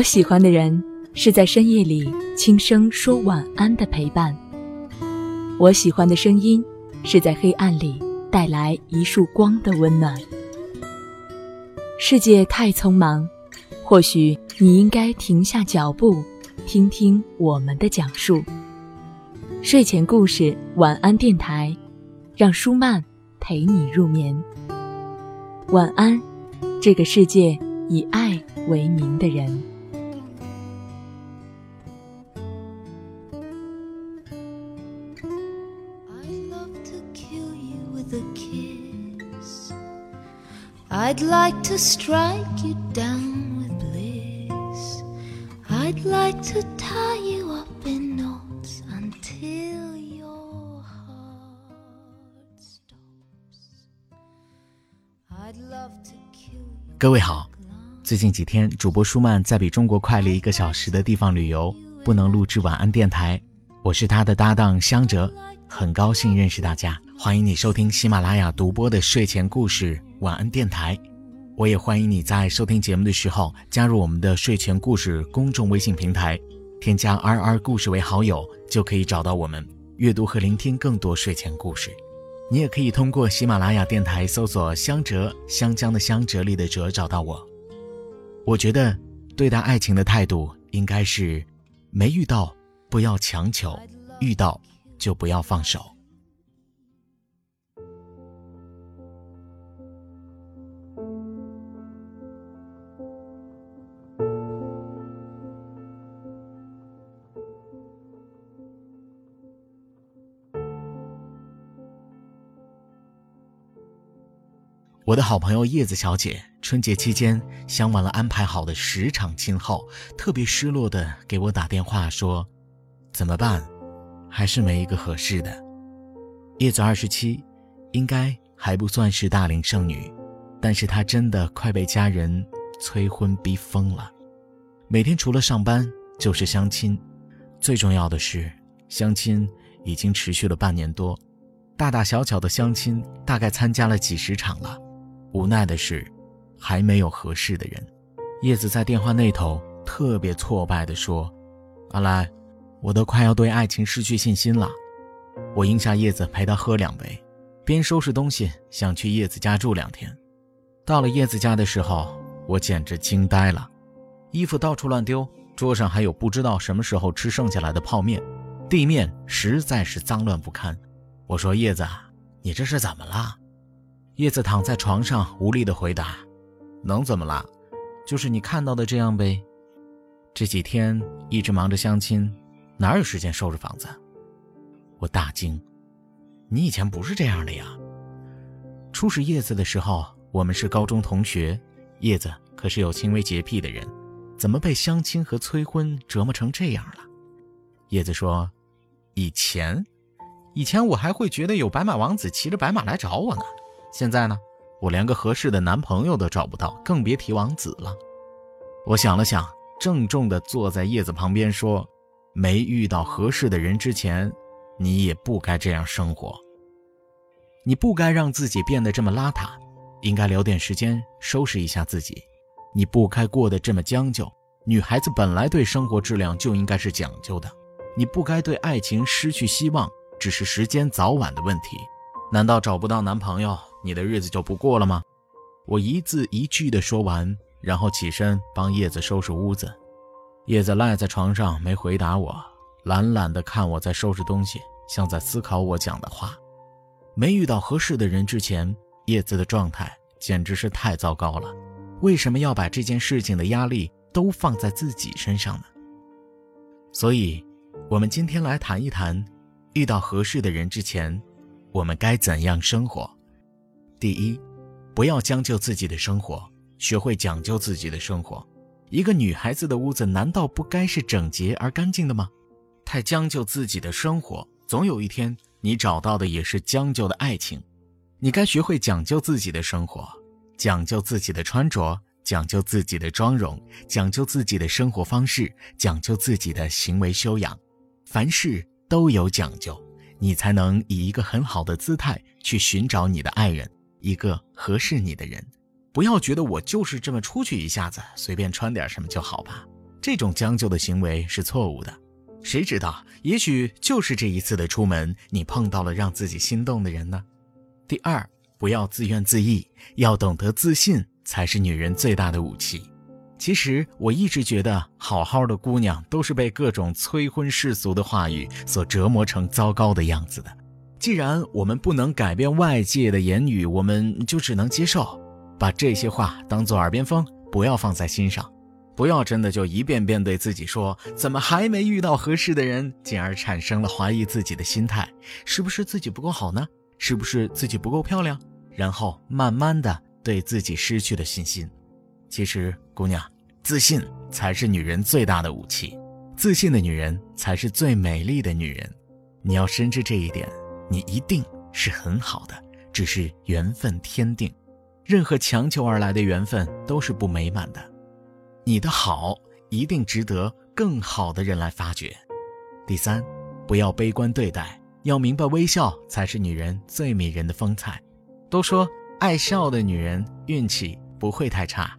我喜欢的人是在深夜里轻声说晚安的陪伴。我喜欢的声音是在黑暗里带来一束光的温暖。世界太匆忙，或许你应该停下脚步，听听我们的讲述。睡前故事，晚安电台，让舒曼陪你入眠。晚安，这个世界以爱为名的人。I'd like to strike you down with bliss. I'd like to tie you up in knots until your heart stops. I'd love to kill you. 各位好，最近几天主播舒曼在比中国快了一个小时的地方旅游，不能录制晚安电台。我是他的搭档香哲，很高兴认识大家。欢迎你收听喜马拉雅独播的睡前故事。晚安电台，我也欢迎你在收听节目的时候加入我们的睡前故事公众微信平台，添加 “r r 故事”为好友，就可以找到我们，阅读和聆听更多睡前故事。你也可以通过喜马拉雅电台搜索“香哲香江”的香哲里的哲找到我。我觉得，对待爱情的态度应该是：没遇到不要强求，遇到就不要放手。我的好朋友叶子小姐，春节期间相完了安排好的十场亲后，特别失落的给我打电话说：“怎么办？还是没一个合适的。”叶子二十七，应该还不算是大龄剩女，但是她真的快被家人催婚逼疯了，每天除了上班就是相亲，最重要的是相亲已经持续了半年多，大大小小的相亲大概参加了几十场了。无奈的是，还没有合适的人。叶子在电话那头特别挫败地说：“阿来，我都快要对爱情失去信心了。”我应下叶子陪他喝两杯，边收拾东西想去叶子家住两天。到了叶子家的时候，我简直惊呆了：衣服到处乱丢，桌上还有不知道什么时候吃剩下来的泡面，地面实在是脏乱不堪。我说：“叶子，你这是怎么了？”叶子躺在床上，无力的回答：“能怎么了？就是你看到的这样呗。这几天一直忙着相亲，哪有时间收拾房子？”我大惊：“你以前不是这样的呀？初识叶子的时候，我们是高中同学，叶子可是有轻微洁癖的人，怎么被相亲和催婚折磨成这样了？”叶子说：“以前，以前我还会觉得有白马王子骑着白马来找我呢。”现在呢，我连个合适的男朋友都找不到，更别提王子了。我想了想，郑重地坐在叶子旁边说：“没遇到合适的人之前，你也不该这样生活。你不该让自己变得这么邋遢，应该留点时间收拾一下自己。你不该过得这么将就。女孩子本来对生活质量就应该是讲究的。你不该对爱情失去希望，只是时间早晚的问题。难道找不到男朋友？”你的日子就不过了吗？我一字一句的说完，然后起身帮叶子收拾屋子。叶子赖在床上没回答我，懒懒的看我在收拾东西，像在思考我讲的话。没遇到合适的人之前，叶子的状态简直是太糟糕了。为什么要把这件事情的压力都放在自己身上呢？所以，我们今天来谈一谈，遇到合适的人之前，我们该怎样生活。第一，不要将就自己的生活，学会讲究自己的生活。一个女孩子的屋子难道不该是整洁而干净的吗？太将就自己的生活，总有一天你找到的也是将就的爱情。你该学会讲究自己的生活，讲究自己的穿着，讲究自己的妆容，讲究自己的生活方式，讲究自己的行为修养。凡事都有讲究，你才能以一个很好的姿态去寻找你的爱人。一个合适你的人，不要觉得我就是这么出去一下子，随便穿点什么就好吧。这种将就的行为是错误的。谁知道，也许就是这一次的出门，你碰到了让自己心动的人呢？第二，不要自怨自艾，要懂得自信才是女人最大的武器。其实我一直觉得，好好的姑娘都是被各种催婚世俗的话语所折磨成糟糕的样子的。既然我们不能改变外界的言语，我们就只能接受，把这些话当做耳边风，不要放在心上，不要真的就一遍遍对自己说怎么还没遇到合适的人，进而产生了怀疑自己的心态，是不是自己不够好呢？是不是自己不够漂亮？然后慢慢的对自己失去了信心。其实，姑娘，自信才是女人最大的武器。自信的女人才是最美丽的女人。你要深知这一点，你一定是很好的，只是缘分天定。任何强求而来的缘分都是不美满的。你的好一定值得更好的人来发掘。第三，不要悲观对待，要明白微笑才是女人最迷人的风采。都说爱笑的女人运气不会太差。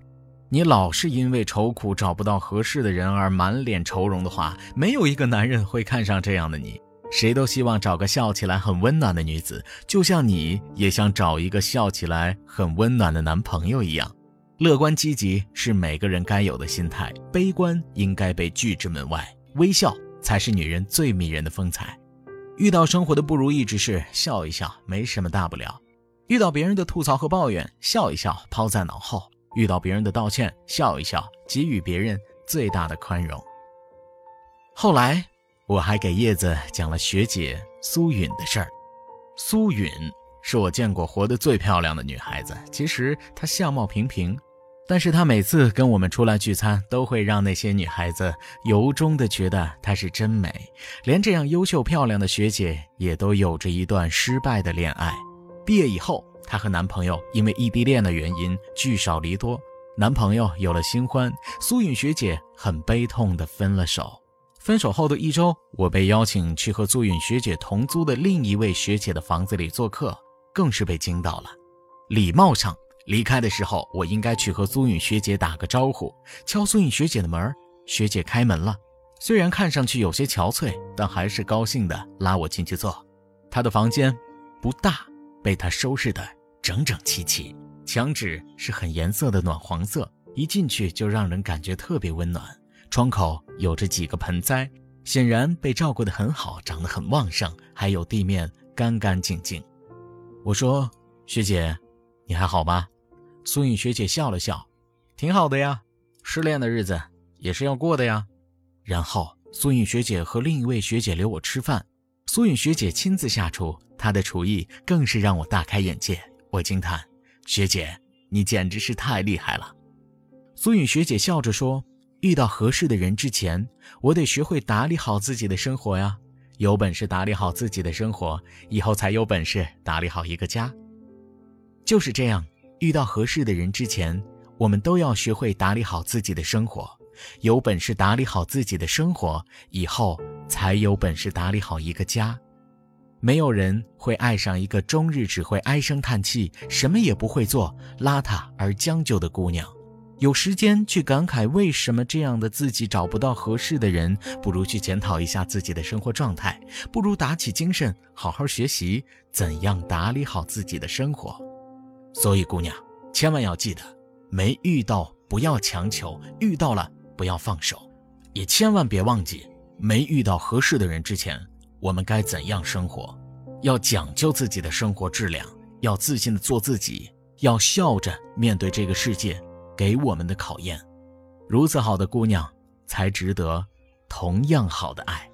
你老是因为愁苦找不到合适的人而满脸愁容的话，没有一个男人会看上这样的你。谁都希望找个笑起来很温暖的女子，就像你也想找一个笑起来很温暖的男朋友一样。乐观积极是每个人该有的心态，悲观应该被拒之门外。微笑才是女人最迷人的风采。遇到生活的不如意之事，笑一笑，没什么大不了；遇到别人的吐槽和抱怨，笑一笑，抛在脑后。遇到别人的道歉，笑一笑，给予别人最大的宽容。后来，我还给叶子讲了学姐苏允的事儿。苏允是我见过活得最漂亮的女孩子。其实她相貌平平，但是她每次跟我们出来聚餐，都会让那些女孩子由衷的觉得她是真美。连这样优秀漂亮的学姐，也都有着一段失败的恋爱。毕业以后。她和男朋友因为异地恋的原因聚少离多，男朋友有了新欢，苏允学姐很悲痛的分了手。分手后的一周，我被邀请去和苏允学姐同租的另一位学姐的房子里做客，更是被惊到了。礼貌上离开的时候，我应该去和苏允学姐打个招呼，敲苏允学姐的门，学姐开门了，虽然看上去有些憔悴，但还是高兴的拉我进去坐。她的房间不大，被她收拾的。整整齐齐，墙纸是很颜色的暖黄色，一进去就让人感觉特别温暖。窗口有着几个盆栽，显然被照顾得很好，长得很旺盛。还有地面干干净净。我说：“学姐，你还好吗？”苏颖学姐笑了笑：“挺好的呀，失恋的日子也是要过的呀。”然后苏颖学姐和另一位学姐留我吃饭，苏颖学姐亲自下厨，她的厨艺更是让我大开眼界。我惊叹：“学姐，你简直是太厉害了。”苏颖学姐笑着说：“遇到合适的人之前，我得学会打理好自己的生活呀。有本事打理好自己的生活，以后才有本事打理好一个家。就是这样，遇到合适的人之前，我们都要学会打理好自己的生活。有本事打理好自己的生活，以后才有本事打理好一个家。”没有人会爱上一个终日只会唉声叹气、什么也不会做、邋遢而将就的姑娘。有时间去感慨为什么这样的自己找不到合适的人，不如去检讨一下自己的生活状态，不如打起精神好好学习怎样打理好自己的生活。所以，姑娘千万要记得，没遇到不要强求，遇到了不要放手，也千万别忘记，没遇到合适的人之前。我们该怎样生活？要讲究自己的生活质量，要自信的做自己，要笑着面对这个世界给我们的考验。如此好的姑娘，才值得同样好的爱。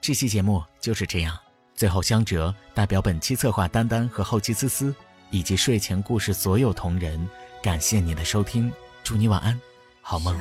这期节目就是这样。最后，香哲代表本期策划丹丹和后期思思，以及睡前故事所有同仁，感谢你的收听，祝你晚安，好梦。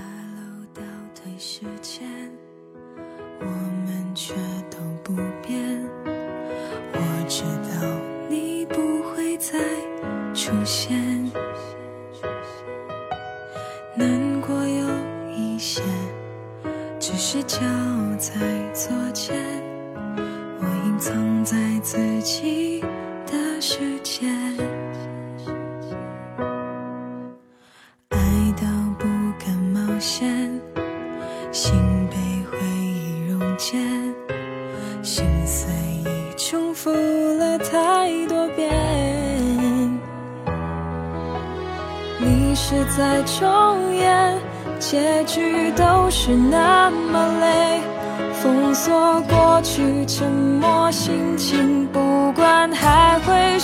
是在重演，结局都是那么累。封锁过去，沉默心情，不管还会。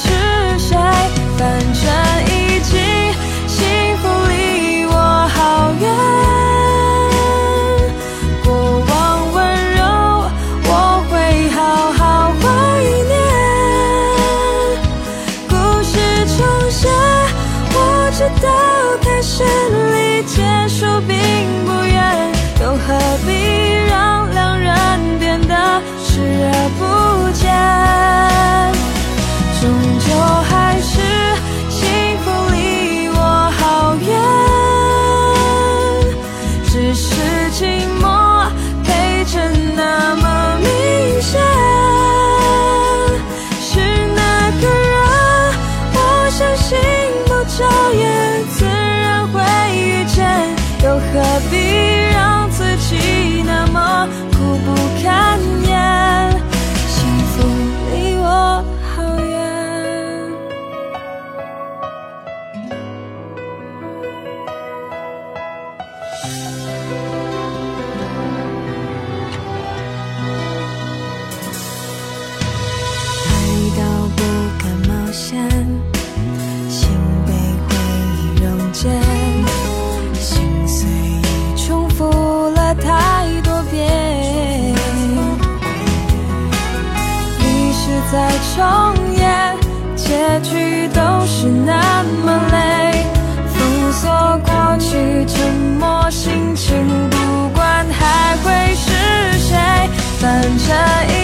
future